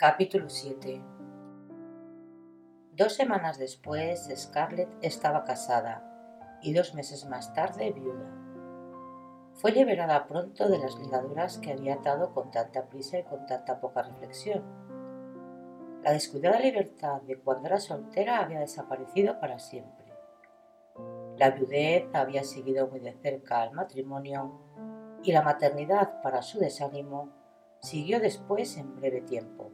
Capítulo 7 Dos semanas después, Scarlett estaba casada y dos meses más tarde viuda. Fue liberada pronto de las ligaduras que había atado con tanta prisa y con tanta poca reflexión. La descuidada libertad de cuando era soltera había desaparecido para siempre. La viudez había seguido muy de cerca al matrimonio y la maternidad, para su desánimo, siguió después en breve tiempo.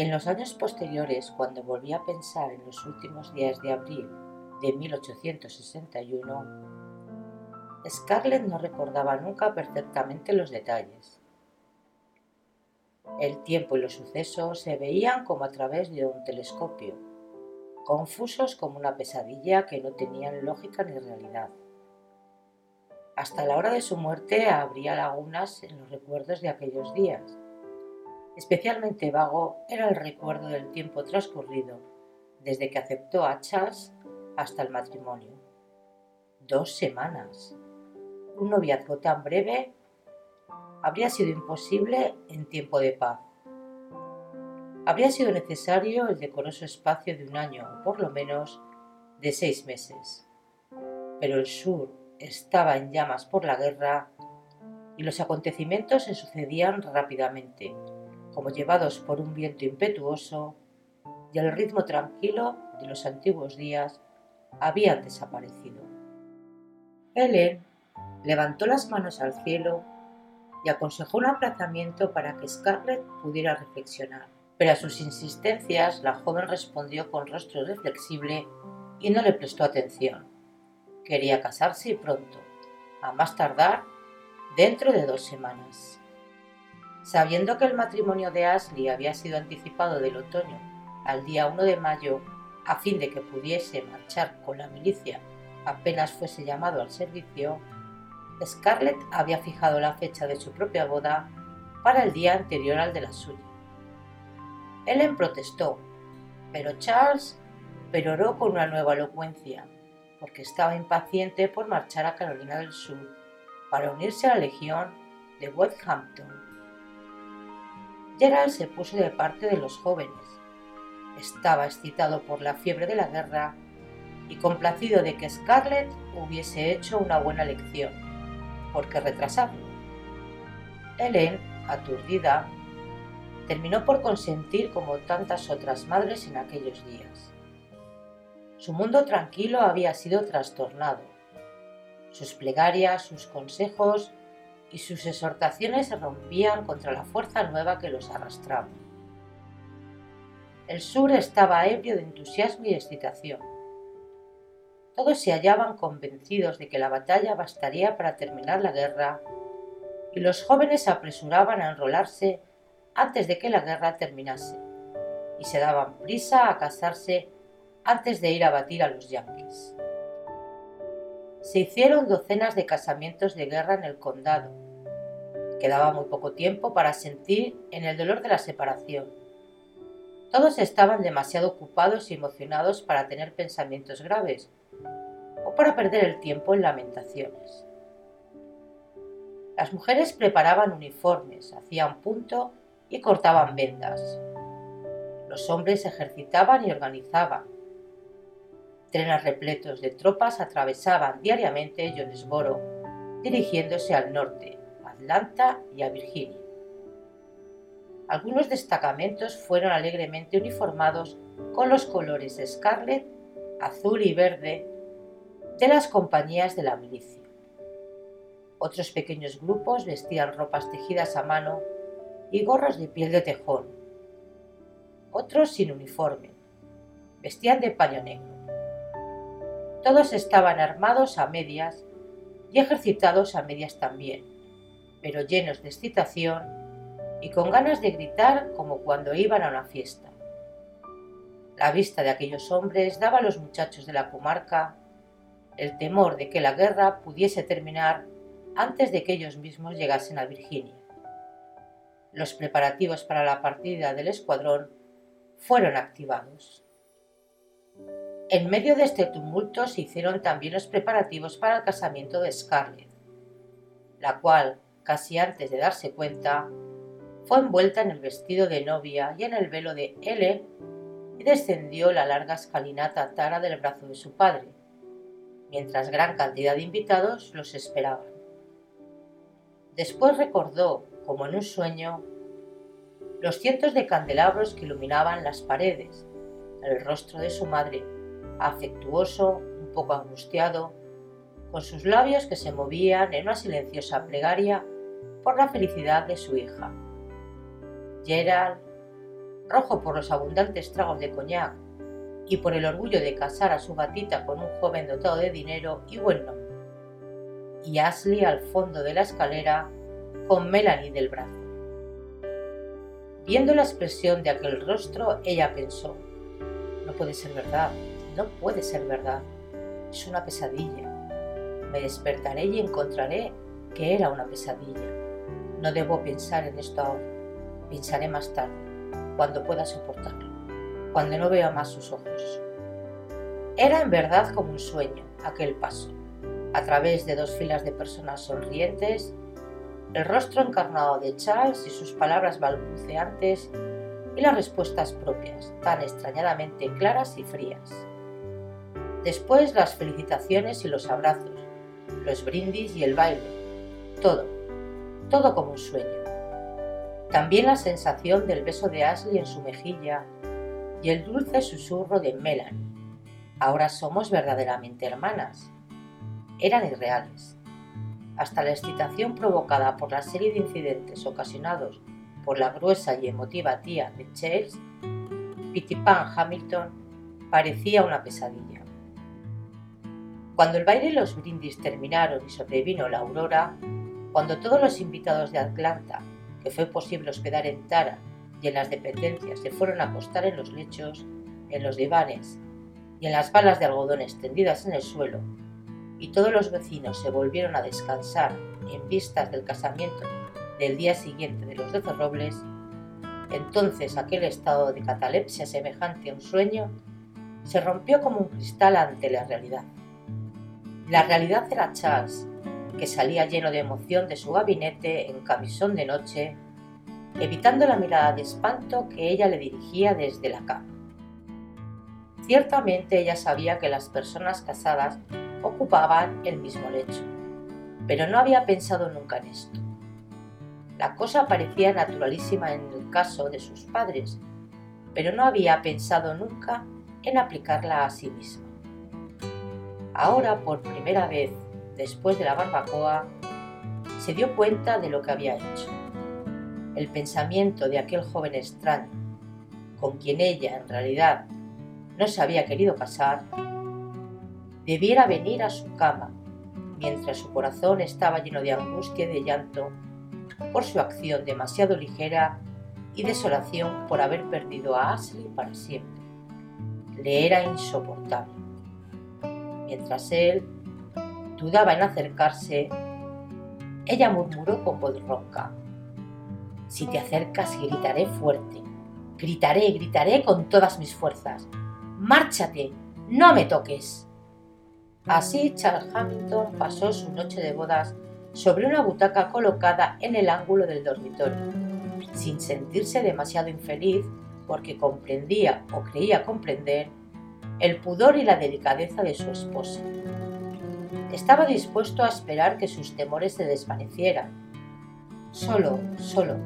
En los años posteriores, cuando volví a pensar en los últimos días de abril de 1861, Scarlett no recordaba nunca perfectamente los detalles. El tiempo y los sucesos se veían como a través de un telescopio, confusos como una pesadilla que no tenían lógica ni realidad. Hasta la hora de su muerte habría lagunas en los recuerdos de aquellos días. Especialmente vago era el recuerdo del tiempo transcurrido desde que aceptó a Charles hasta el matrimonio. Dos semanas. Un noviazgo tan breve habría sido imposible en tiempo de paz. Habría sido necesario el decoroso espacio de un año o por lo menos de seis meses. Pero el sur estaba en llamas por la guerra y los acontecimientos se sucedían rápidamente, como llevados por un viento impetuoso, y el ritmo tranquilo de los antiguos días habían desaparecido. Helen levantó las manos al cielo y aconsejó un aplazamiento para que Scarlett pudiera reflexionar. Pero a sus insistencias la joven respondió con rostro reflexible y no le prestó atención. Quería casarse y pronto, a más tardar dentro de dos semanas. Sabiendo que el matrimonio de Ashley había sido anticipado del otoño al día 1 de mayo a fin de que pudiese marchar con la milicia apenas fuese llamado al servicio, Scarlett había fijado la fecha de su propia boda para el día anterior al de la suya. Ellen protestó, pero Charles peroró con una nueva elocuencia porque estaba impaciente por marchar a Carolina del Sur para unirse a la legión de Westhampton. Gerald se puso de parte de los jóvenes. Estaba excitado por la fiebre de la guerra y complacido de que Scarlett hubiese hecho una buena lección. ¿Por qué retrasarlo? Helen, aturdida, terminó por consentir como tantas otras madres en aquellos días. Su mundo tranquilo había sido trastornado. Sus plegarias, sus consejos y sus exhortaciones se rompían contra la fuerza nueva que los arrastraba. El sur estaba ebrio de entusiasmo y excitación. Todos se hallaban convencidos de que la batalla bastaría para terminar la guerra y los jóvenes se apresuraban a enrolarse antes de que la guerra terminase y se daban prisa a casarse antes de ir a batir a los yanquis. Se hicieron docenas de casamientos de guerra en el condado. Quedaba muy poco tiempo para sentir en el dolor de la separación. Todos estaban demasiado ocupados y emocionados para tener pensamientos graves o para perder el tiempo en lamentaciones. Las mujeres preparaban uniformes, hacían punto y cortaban vendas. Los hombres ejercitaban y organizaban. Trenes repletos de tropas atravesaban diariamente Jonesboro, dirigiéndose al norte, Y a Virginia. Algunos destacamentos fueron alegremente uniformados con los colores escarlet, azul y verde de las compañías de la milicia. Otros pequeños grupos vestían ropas tejidas a mano y gorros de piel de tejón. Otros sin uniforme. Vestían de paño negro. Todos estaban armados a medias y ejercitados a medias también, pero llenos de excitación y con ganas de gritar como cuando iban a una fiesta. La vista de aquellos hombres daba a los muchachos de la comarca el temor de que la guerra pudiese terminar antes de que ellos mismos llegasen a Virginia. Los preparativos para la partida del escuadrón fueron activados. En medio de este tumulto se hicieron también los preparativos para el casamiento de Scarlett, la cual, casi antes de darse cuenta, fue envuelta en el vestido de novia y en el velo de Ellen y descendió la larga escalinata tara del brazo de su padre, mientras gran cantidad de invitados los esperaban. Después recordó, como en un sueño, los cientos de candelabros que iluminaban las paredes, el rostro de su madre, afectuoso, un poco angustiado, con sus labios que se movían en una silenciosa plegaria por la felicidad de su hija. Gerald, rojo por los abundantes tragos de coñac y por el orgullo de casar a su gatita con un joven dotado de dinero y buen nombre. Y Ashley al fondo de la escalera con Melanie del brazo. Viendo la expresión de aquel rostro, ella pensó, no puede ser verdad, no puede ser verdad, es una pesadilla. Me despertaré y encontraré que era una pesadilla. No debo pensar en esto ahora. Pensaré más tarde, cuando pueda soportarlo, cuando no vea más sus ojos. Era en verdad como un sueño aquel paso, a través de dos filas de personas sonrientes, el rostro encarnado de Charles y sus palabras balbuceantes y las respuestas propias, tan extrañadamente claras y frías. Después las felicitaciones y los abrazos, los brindis y el baile, todo, todo como un sueño. También la sensación del beso de Ashley en su mejilla y el dulce susurro de Melanie. Ahora somos verdaderamente hermanas. Eran irreales. Hasta la excitación provocada por la serie de incidentes ocasionados por la gruesa y emotiva tía de Chase, Pitty Pan Hamilton, parecía una pesadilla. Cuando el baile y los brindis terminaron y sobrevino la aurora, cuando todos los invitados de Atlanta que fue posible hospedar en Tara y en las dependencias se fueron a acostar en los lechos, en los divanes y en las balas de algodón extendidas en el suelo, y todos los vecinos se volvieron a descansar en vistas del casamiento del día siguiente de los doce robles, entonces aquel estado de catalepsia semejante a un sueño se rompió como un cristal ante la realidad. La realidad era Charles, que salía lleno de emoción de su gabinete en camisón de noche, evitando la mirada de espanto que ella le dirigía desde la cama. Ciertamente ella sabía que las personas casadas ocupaban el mismo lecho, pero no había pensado nunca en esto. La cosa parecía naturalísima en el caso de sus padres, pero no había pensado nunca en aplicarla a sí misma. Ahora, por primera vez después de la barbacoa, se dio cuenta de lo que había hecho. El pensamiento de aquel joven extraño, con quien ella en realidad no se había querido casar, debiera venir a su cama, mientras su corazón estaba lleno de angustia y de llanto por su acción demasiado ligera y desolación por haber perdido a Ashley para siempre. Le era insoportable. Mientras él dudaba en acercarse, ella murmuró con voz ronca. Si te acercas, gritaré fuerte. Gritaré, gritaré con todas mis fuerzas. Márchate, no me toques. Así Charles Hamilton pasó su noche de bodas sobre una butaca colocada en el ángulo del dormitorio, sin sentirse demasiado infeliz porque comprendía o creía comprender el pudor y la delicadeza de su esposa. Estaba dispuesto a esperar que sus temores se desvanecieran. Solo, solo.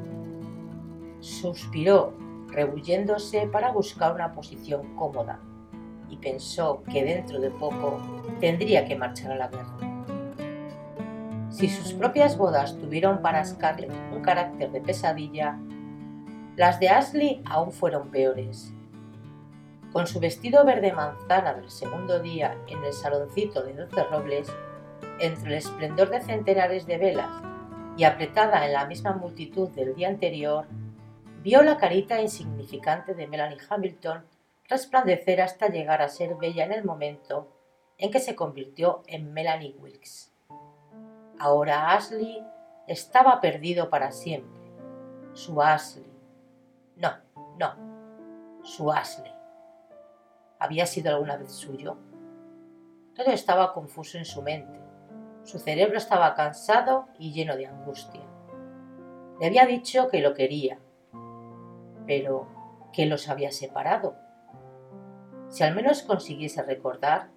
Suspiró, rebulléndose para buscar una posición cómoda, y pensó que dentro de poco tendría que marchar a la guerra. Si sus propias bodas tuvieron para Scarlett un carácter de pesadilla, las de Ashley aún fueron peores. Con su vestido verde manzana del segundo día en el saloncito de doce robles, entre el esplendor de centenares de velas y apretada en la misma multitud del día anterior, vio la carita insignificante de Melanie Hamilton resplandecer hasta llegar a ser bella en el momento en que se convirtió en Melanie Wilkes. Ahora Ashley estaba perdido para siempre. Su Ashley, no, no, su Ashley. ¿Había sido alguna vez suyo? Todo estaba confuso en su mente. Su cerebro estaba cansado y lleno de angustia. Le había dicho que lo quería, pero ¿qué los había separado? Si al menos consiguiese recordar,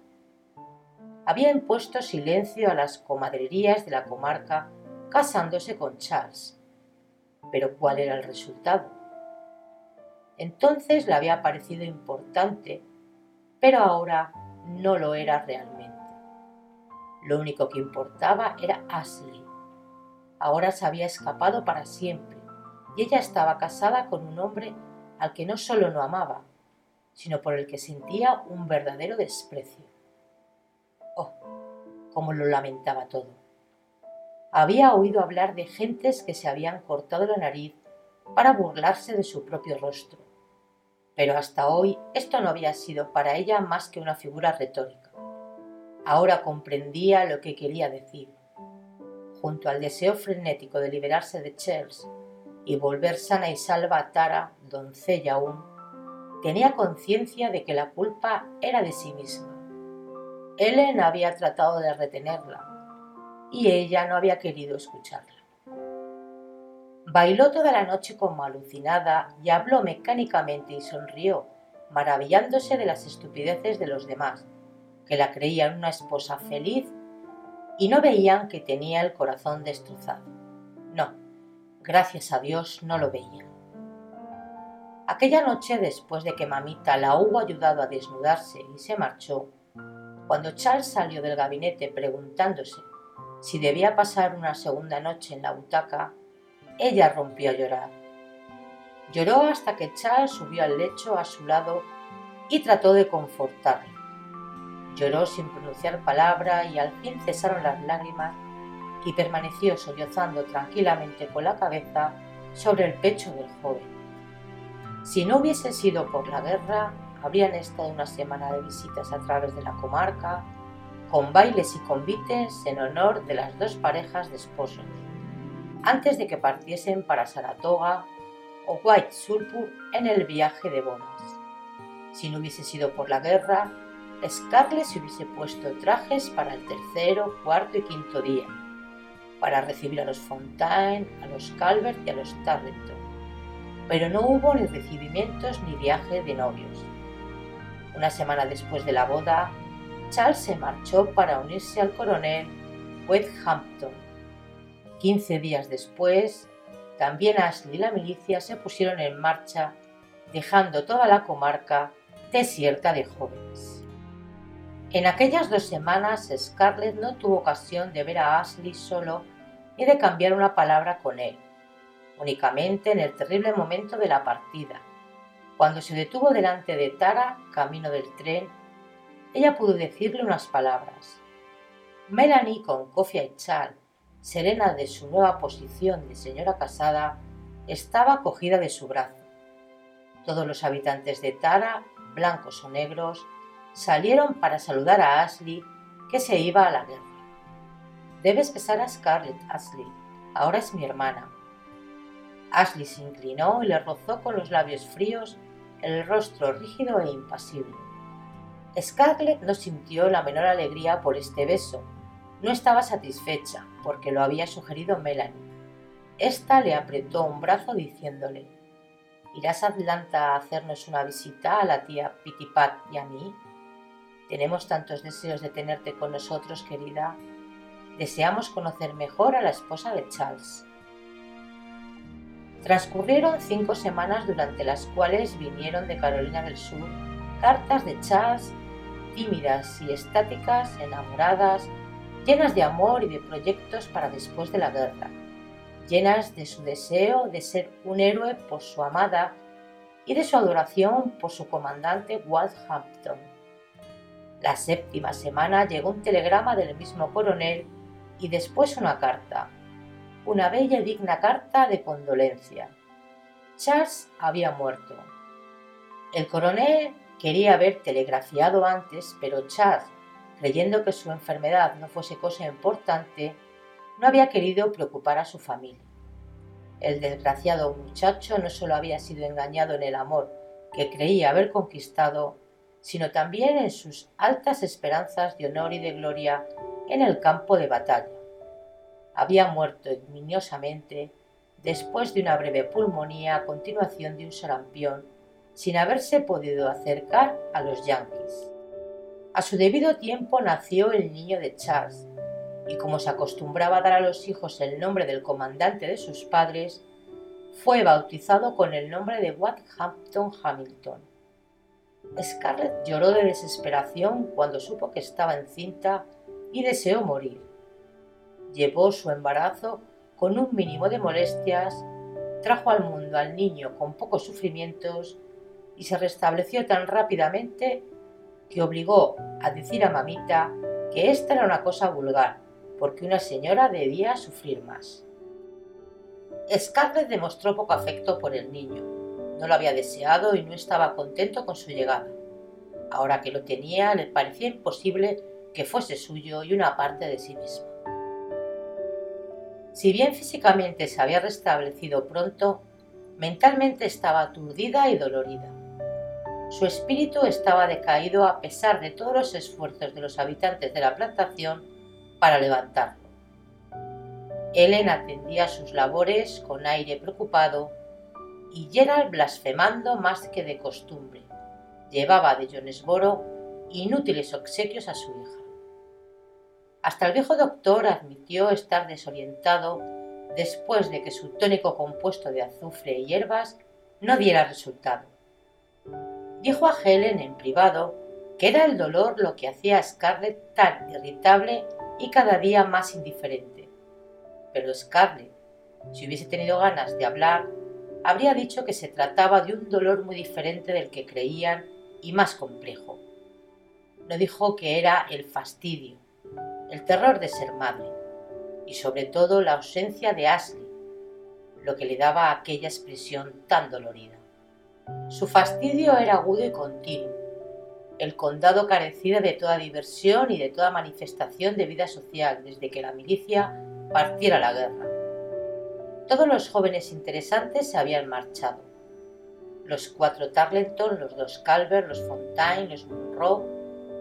había impuesto silencio a las comadrerías de la comarca casándose con Charles. Pero ¿cuál era el resultado? Entonces le había parecido importante, pero ahora no lo era realmente. Lo único que importaba era Ashley. Ahora se había escapado para siempre y ella estaba casada con un hombre al que no solo no amaba, sino por el que sentía un verdadero desprecio. Oh, cómo lo lamentaba todo. Había oído hablar de gentes que se habían cortado la nariz para burlarse de su propio rostro pero hasta hoy esto no había sido para ella más que una figura retórica. Ahora comprendía lo que quería decir. Junto al deseo frenético de liberarse de Charles y volver sana y salva a Tara, doncella aún, tenía conciencia de que la culpa era de sí misma. Ellen había tratado de retenerla y ella no había querido escucharla. Bailó toda la noche como alucinada y habló mecánicamente y sonrió, maravillándose de las estupideces de los demás, que la creían una esposa feliz y no veían que tenía el corazón destrozado. No, gracias a Dios no lo veían. Aquella noche, después de que mamita la hubo ayudado a desnudarse y se marchó, cuando Charles salió del gabinete preguntándose si debía pasar una segunda noche en la butaca, ella rompió a llorar. Lloró hasta que Charles subió al lecho a su lado y trató de confortarla. Lloró sin pronunciar palabra y al fin cesaron las lágrimas y permaneció sollozando tranquilamente con la cabeza sobre el pecho del joven. Si no hubiese sido por la guerra, habrían estado una semana de visitas a través de la comarca, con bailes y convites en honor de las dos parejas de esposos antes de que partiesen para Saratoga o White Sulphur en el viaje de bodas. Si no hubiese sido por la guerra, Scarlett se hubiese puesto trajes para el tercero, cuarto y quinto día, para recibir a los Fontaine, a los Calvert y a los Tarleton. Pero no hubo ni recibimientos ni viaje de novios. Una semana después de la boda, Charles se marchó para unirse al coronel Westhampton 15 días después, también Ashley y la milicia se pusieron en marcha, dejando toda la comarca desierta de jóvenes. En aquellas dos semanas, Scarlett no tuvo ocasión de ver a Ashley solo ni de cambiar una palabra con él, únicamente en el terrible momento de la partida. Cuando se detuvo delante de Tara, camino del tren, ella pudo decirle unas palabras. Melanie, con cofia y chal, serena de su nueva posición de señora casada, estaba cogida de su brazo. Todos los habitantes de Tara, blancos o negros, salieron para saludar a Ashley, que se iba a la guerra. Debes besar a Scarlett, Ashley. Ahora es mi hermana. Ashley se inclinó y le rozó con los labios fríos el rostro rígido e impasible. Scarlett no sintió la menor alegría por este beso. No estaba satisfecha, porque lo había sugerido Melanie. Esta le apretó un brazo diciéndole ¿Irás a Atlanta a hacernos una visita a la tía Pitipat y a mí? Tenemos tantos deseos de tenerte con nosotros, querida. Deseamos conocer mejor a la esposa de Charles. Transcurrieron cinco semanas durante las cuales vinieron de Carolina del Sur cartas de Charles tímidas y estáticas, enamoradas, llenas de amor y de proyectos para después de la guerra, llenas de su deseo de ser un héroe por su amada y de su adoración por su comandante Walt Hampton. La séptima semana llegó un telegrama del mismo coronel y después una carta, una bella y digna carta de condolencia. Charles había muerto. El coronel quería haber telegrafiado antes, pero Charles, creyendo que su enfermedad no fuese cosa importante, no había querido preocupar a su familia. El desgraciado muchacho no solo había sido engañado en el amor que creía haber conquistado, sino también en sus altas esperanzas de honor y de gloria en el campo de batalla había muerto ignominiosamente después de una breve pulmonía a continuación de un sarampión, sin haberse podido acercar a los yanquis. A su debido tiempo nació el niño de Charles, y como se acostumbraba a dar a los hijos el nombre del comandante de sus padres, fue bautizado con el nombre de Hampton Hamilton. Scarlett lloró de desesperación cuando supo que estaba encinta y deseó morir llevó su embarazo con un mínimo de molestias, trajo al mundo al niño con pocos sufrimientos y se restableció tan rápidamente que obligó a decir a mamita que esta era una cosa vulgar, porque una señora debía sufrir más. Scarlett demostró poco afecto por el niño. No lo había deseado y no estaba contento con su llegada. Ahora que lo tenía, le parecía imposible que fuese suyo y una parte de sí mismo. Si bien físicamente se había restablecido pronto, mentalmente estaba aturdida y dolorida. Su espíritu estaba decaído a pesar de todos los esfuerzos de los habitantes de la plantación para levantarlo. Ellen atendía sus labores con aire preocupado y Gerald blasfemando más que de costumbre. Llevaba de Jonesboro inútiles obsequios a su hija. Hasta el viejo doctor admitió estar desorientado después de que su tónico compuesto de azufre y hierbas no diera resultado. Dijo a Helen en privado que era el dolor lo que hacía a Scarlett tan irritable y cada día más indiferente. Pero Scarlett, si hubiese tenido ganas de hablar, habría dicho que se trataba de un dolor muy diferente del que creían y más complejo. No dijo que era el fastidio, el terror de ser madre y sobre todo la ausencia de Ashley, lo que le daba aquella expresión tan dolorida. Su fastidio era agudo y continuo. El condado carecía de toda diversión y de toda manifestación de vida social desde que la milicia partiera la guerra. Todos los jóvenes interesantes se habían marchado. Los cuatro Tarleton, los dos Calvert, los Fontaine, los Monroe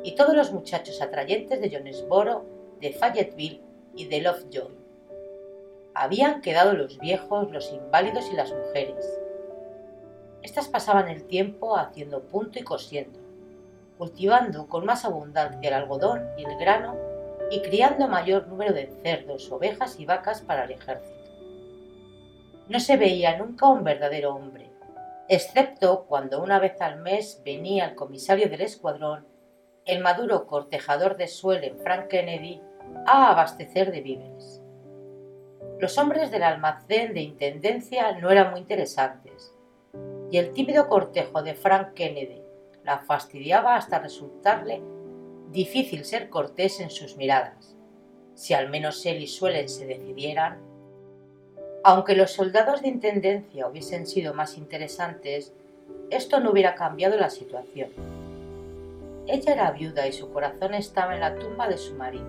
y todos los muchachos atrayentes de Jonesboro de Fayetteville y de Lovejoy. Habían quedado los viejos, los inválidos y las mujeres. Estas pasaban el tiempo haciendo punto y cosiendo, cultivando con más abundancia el algodón y el grano y criando mayor número de cerdos, ovejas y vacas para el ejército. No se veía nunca un verdadero hombre, excepto cuando una vez al mes venía el comisario del escuadrón, el maduro cortejador de Suelen, Frank Kennedy, a abastecer de víveres. Los hombres del almacén de intendencia no eran muy interesantes, y el tímido cortejo de Frank Kennedy la fastidiaba hasta resultarle difícil ser cortés en sus miradas, si al menos él y Suelen se decidieran. Aunque los soldados de intendencia hubiesen sido más interesantes, esto no hubiera cambiado la situación. Ella era viuda y su corazón estaba en la tumba de su marido.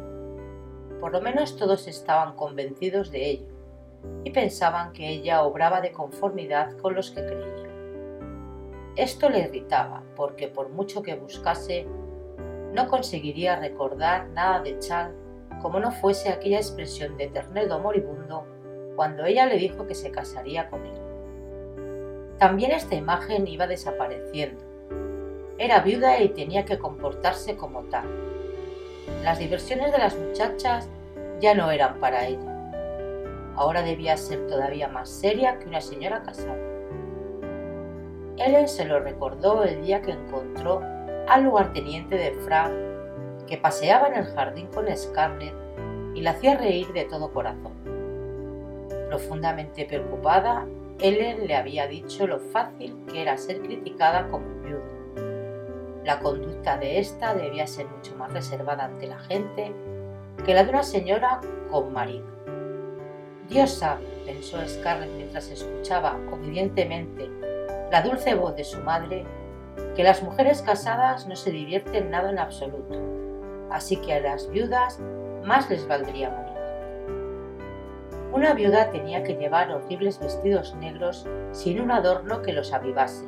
Por lo menos todos estaban convencidos de ello y pensaban que ella obraba de conformidad con los que creían. Esto le irritaba porque por mucho que buscase, no conseguiría recordar nada de Chang como no fuese aquella expresión de ternero moribundo cuando ella le dijo que se casaría con él. También esta imagen iba desapareciendo. Era viuda y tenía que comportarse como tal. Las diversiones de las muchachas ya no eran para ella. Ahora debía ser todavía más seria que una señora casada. Ellen se lo recordó el día que encontró al lugarteniente de Frank que paseaba en el jardín con Scarlett y la hacía reír de todo corazón. Profundamente preocupada, Ellen le había dicho lo fácil que era ser criticada como viuda. La conducta de ésta debía ser mucho más reservada ante la gente que la de una señora con marido. Dios sabe, pensó Scarlett mientras escuchaba obedientemente la dulce voz de su madre, que las mujeres casadas no se divierten nada en absoluto así que a las viudas más les valdría morir. Una viuda tenía que llevar horribles vestidos negros sin un adorno que los avivase,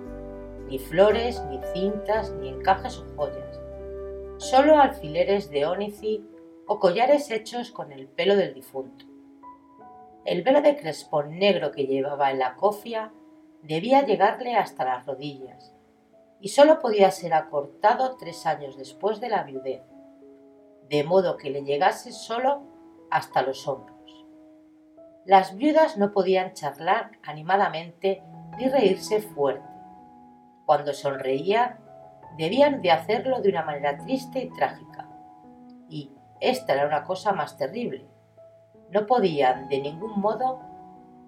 ni flores, ni cintas, ni encajes o joyas, solo alfileres de ónici o collares hechos con el pelo del difunto. El velo de crespón negro que llevaba en la cofia debía llegarle hasta las rodillas, y solo podía ser acortado tres años después de la viudez, de modo que le llegase solo hasta los hombros. Las viudas no podían charlar animadamente ni reírse fuerte. Cuando sonreían, debían de hacerlo de una manera triste y trágica. Y esta era una cosa más terrible. No podían de ningún modo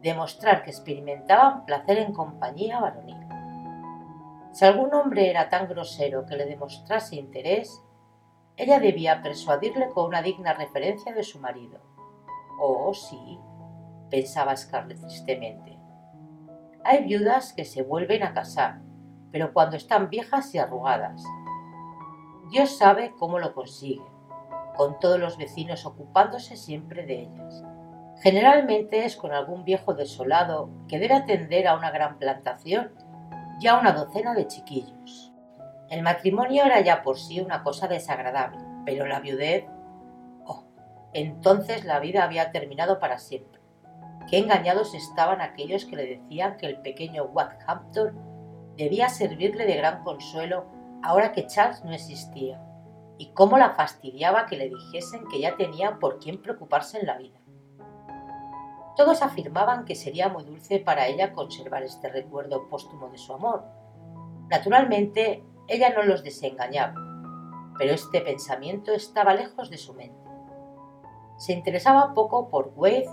demostrar que experimentaban placer en compañía varonil. Si algún hombre era tan grosero que le demostrase interés, ella debía persuadirle con una digna referencia de su marido. Oh, sí, pensaba Scarlett tristemente. Hay viudas que se vuelven a casar, pero cuando están viejas y arrugadas. Dios sabe cómo lo consigue, con todos los vecinos ocupándose siempre de ellas. Generalmente es con algún viejo desolado que debe atender a una gran plantación y a una docena de chiquillos. El matrimonio era ya por sí una cosa desagradable, pero la viudez... Oh, entonces la vida había terminado para siempre. Qué engañados estaban aquellos que le decían que el pequeño Wathampton debía servirle de gran consuelo ahora que Charles no existía, y cómo la fastidiaba que le dijesen que ya tenía por quién preocuparse en la vida. Todos afirmaban que sería muy dulce para ella conservar este recuerdo póstumo de su amor. Naturalmente, ella no los desengañaba, pero este pensamiento estaba lejos de su mente. Se interesaba poco por Wade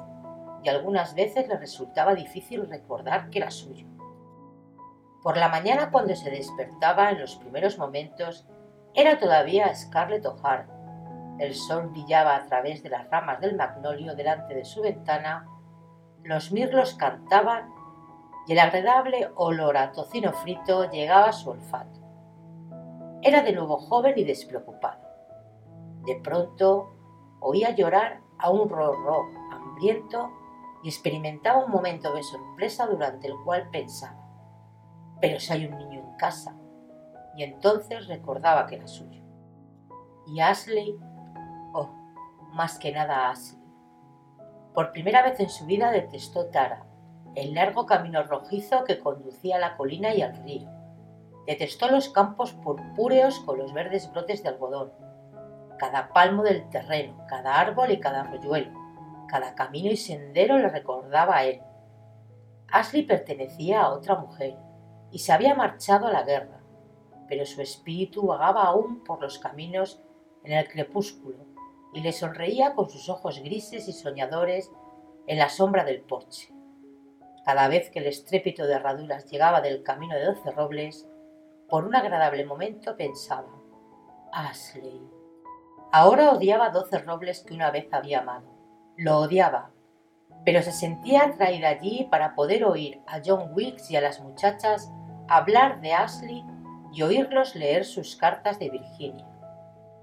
y algunas veces le resultaba difícil recordar que era suyo. Por la mañana cuando se despertaba en los primeros momentos era todavía Scarlett O'Hara. El sol brillaba a través de las ramas del magnolio delante de su ventana, los mirlos cantaban y el agradable olor a tocino frito llegaba a su olfato. Era de nuevo joven y despreocupado. De pronto oía llorar a un rorro hambriento y experimentaba un momento de sorpresa durante el cual pensaba, pero si hay un niño en casa, y entonces recordaba que era suyo. Y Ashley, oh, más que nada Ashley. Por primera vez en su vida detestó Tara, el largo camino rojizo que conducía a la colina y al río Detestó los campos purpúreos con los verdes brotes de algodón, cada palmo del terreno, cada árbol y cada arroyuelo, cada camino y sendero le recordaba a él. Ashley pertenecía a otra mujer y se había marchado a la guerra, pero su espíritu vagaba aún por los caminos en el crepúsculo y le sonreía con sus ojos grises y soñadores en la sombra del porche. Cada vez que el estrépito de herraduras llegaba del camino de doce robles, por un agradable momento pensaba, Ashley. Ahora odiaba doce robles que una vez había amado. Lo odiaba, pero se sentía atraída allí para poder oír a John Wilkes y a las muchachas hablar de Ashley y oírlos leer sus cartas de Virginia.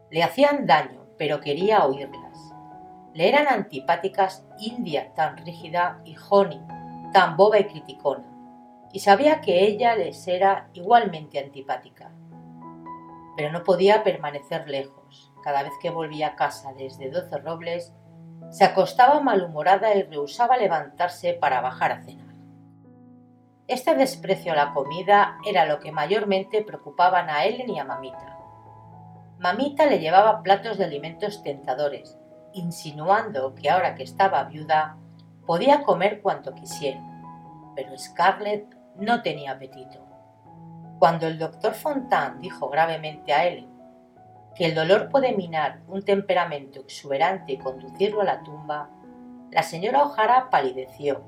Le hacían daño, pero quería oírlas. Le eran antipáticas India tan rígida y Honey tan boba y criticona y sabía que ella les era igualmente antipática. Pero no podía permanecer lejos. cada vez que volvía a casa desde Doce Robles, se acostaba malhumorada y rehusaba levantarse para bajar a cenar. Este desprecio a la comida era lo que mayormente preocupaban a Ellen y a Mamita. Mamita le llevaba platos de alimentos tentadores, insinuando que ahora que estaba viuda podía comer cuanto quisiera, pero Scarlett no tenía apetito. Cuando el doctor Fontaine dijo gravemente a Ellen que el dolor puede minar un temperamento exuberante y conducirlo a la tumba, la señora O'Hara palideció,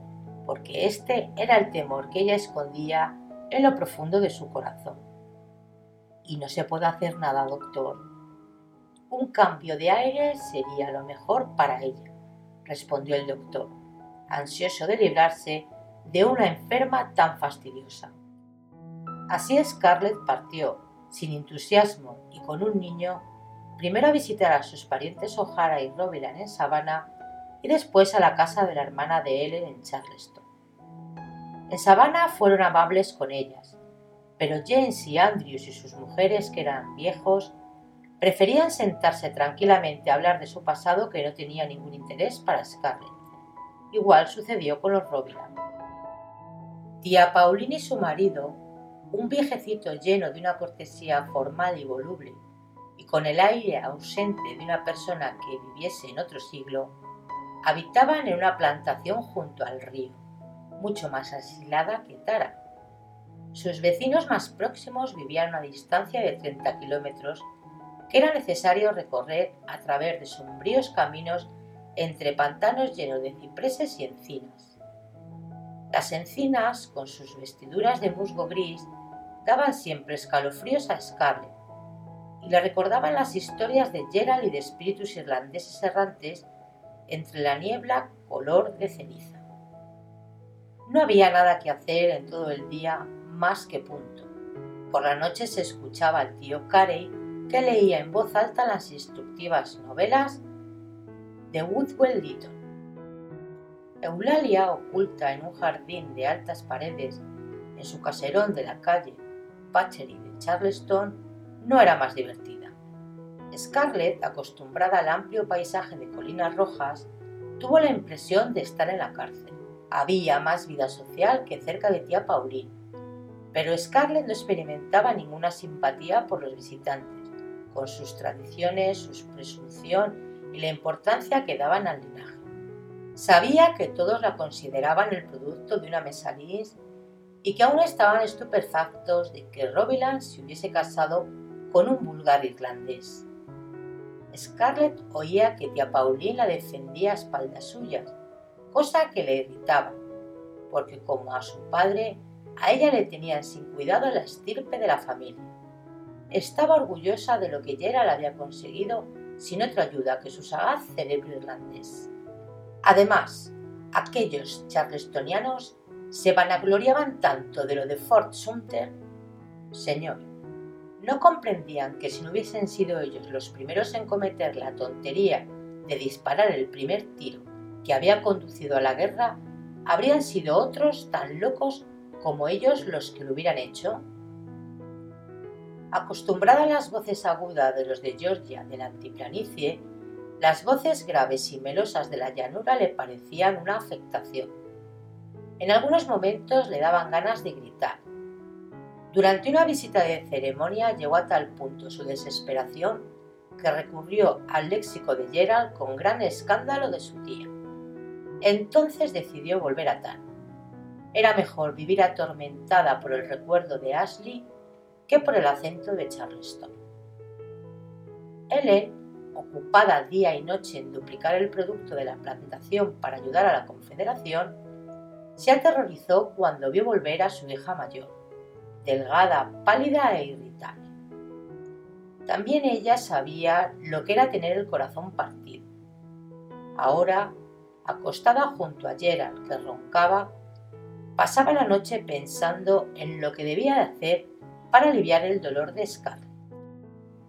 porque este era el temor que ella escondía en lo profundo de su corazón. Y no se puede hacer nada, doctor. Un cambio de aire sería lo mejor para ella, respondió el doctor, ansioso de librarse de una enferma tan fastidiosa. Así Scarlett partió, sin entusiasmo y con un niño, primero a visitar a sus parientes O'Hara y Robilan en Savannah y después a la casa de la hermana de Ellen en Charleston. En Savannah fueron amables con ellas, pero James y Andrews y sus mujeres, que eran viejos, preferían sentarse tranquilamente a hablar de su pasado que no tenía ningún interés para Scarlett. Igual sucedió con los Robilan. Tía Paulina y su marido un viejecito lleno de una cortesía formal y voluble, y con el aire ausente de una persona que viviese en otro siglo, habitaban en una plantación junto al río, mucho más aislada que Tara. Sus vecinos más próximos vivían a una distancia de 30 kilómetros que era necesario recorrer a través de sombríos caminos entre pantanos llenos de cipreses y encinas. Las encinas, con sus vestiduras de musgo gris, daban siempre escalofríos a Scarlett y le recordaban las historias de Gerald y de espíritus irlandeses errantes entre la niebla color de ceniza. No había nada que hacer en todo el día más que punto. Por la noche se escuchaba al tío Carey que leía en voz alta las instructivas novelas de Woodwell Little. Eulalia, oculta en un jardín de altas paredes en su caserón de la calle Patchery de Charleston no era más divertida. Scarlett, acostumbrada al amplio paisaje de colinas rojas, tuvo la impresión de estar en la cárcel. Había más vida social que cerca de tía Pauline, pero Scarlett no experimentaba ninguna simpatía por los visitantes, con sus tradiciones, su presunción y la importancia que daban al linaje. Sabía que todos la consideraban el producto de una mesalís y que aún estaban estupefactos de que Robiland se hubiese casado con un vulgar irlandés. Scarlett oía que tía Pauline la defendía a espaldas suyas, cosa que le irritaba, porque como a su padre, a ella le tenían sin cuidado la estirpe de la familia. Estaba orgullosa de lo que Gerald había conseguido sin otra ayuda que su sagaz cerebro irlandés. Además, aquellos charlestonianos se vanagloriaban tanto de lo de Fort Sumter, señor, no comprendían que si no hubiesen sido ellos los primeros en cometer la tontería de disparar el primer tiro que había conducido a la guerra, habrían sido otros tan locos como ellos los que lo hubieran hecho. Acostumbrada a las voces agudas de los de Georgia de la antiplanicie, las voces graves y melosas de la llanura le parecían una afectación en algunos momentos le daban ganas de gritar. Durante una visita de ceremonia llegó a tal punto su desesperación que recurrió al léxico de Gerald con gran escándalo de su tía. Entonces decidió volver a Tan. Era mejor vivir atormentada por el recuerdo de Ashley que por el acento de Charleston. Ellen, ocupada día y noche en duplicar el producto de la plantación para ayudar a la Confederación, se aterrorizó cuando vio volver a su hija mayor, delgada, pálida e irritable. También ella sabía lo que era tener el corazón partido. Ahora, acostada junto a Gerald, que roncaba, pasaba la noche pensando en lo que debía hacer para aliviar el dolor de Scarlett.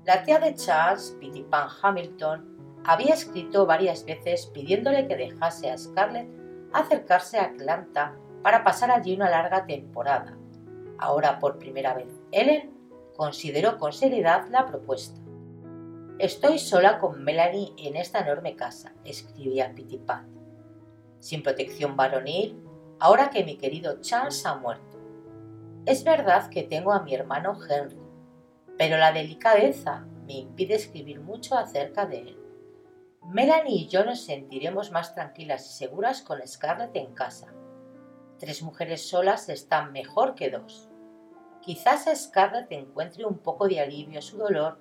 La tía de Charles, Pan Hamilton, había escrito varias veces pidiéndole que dejase a Scarlett acercarse a Atlanta para pasar allí una larga temporada. Ahora por primera vez, Ellen consideró con seriedad la propuesta. Estoy sola con Melanie en esta enorme casa, escribía Pat, sin protección varonil, ahora que mi querido Charles ha muerto. Es verdad que tengo a mi hermano Henry, pero la delicadeza me impide escribir mucho acerca de él. Melanie y yo nos sentiremos más tranquilas y seguras con Scarlett en casa. Tres mujeres solas están mejor que dos. Quizás Scarlett encuentre un poco de alivio a su dolor,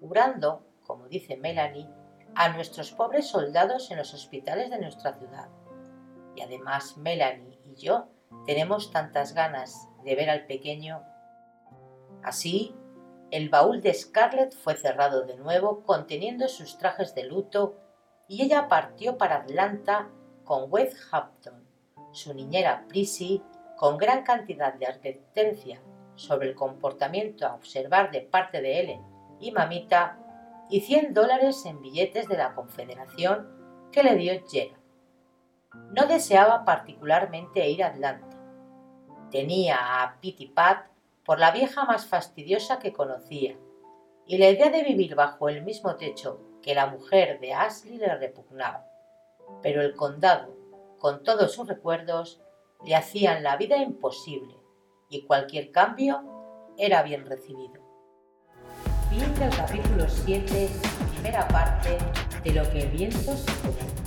curando, como dice Melanie, a nuestros pobres soldados en los hospitales de nuestra ciudad. Y además Melanie y yo tenemos tantas ganas de ver al pequeño. Así, el baúl de Scarlett fue cerrado de nuevo conteniendo sus trajes de luto y ella partió para Atlanta con Wade Hampton, su niñera Prissy, con gran cantidad de advertencia sobre el comportamiento a observar de parte de Ellen y Mamita y 100 dólares en billetes de la Confederación que le dio Jenna. No deseaba particularmente ir a. Tenía a Pitty Pat por la vieja más fastidiosa que conocía, y la idea de vivir bajo el mismo techo que la mujer de Ashley le repugnaba. Pero el condado, con todos sus recuerdos, le hacían la vida imposible, y cualquier cambio era bien recibido. Fin del capítulo 7, primera parte de lo que el viento se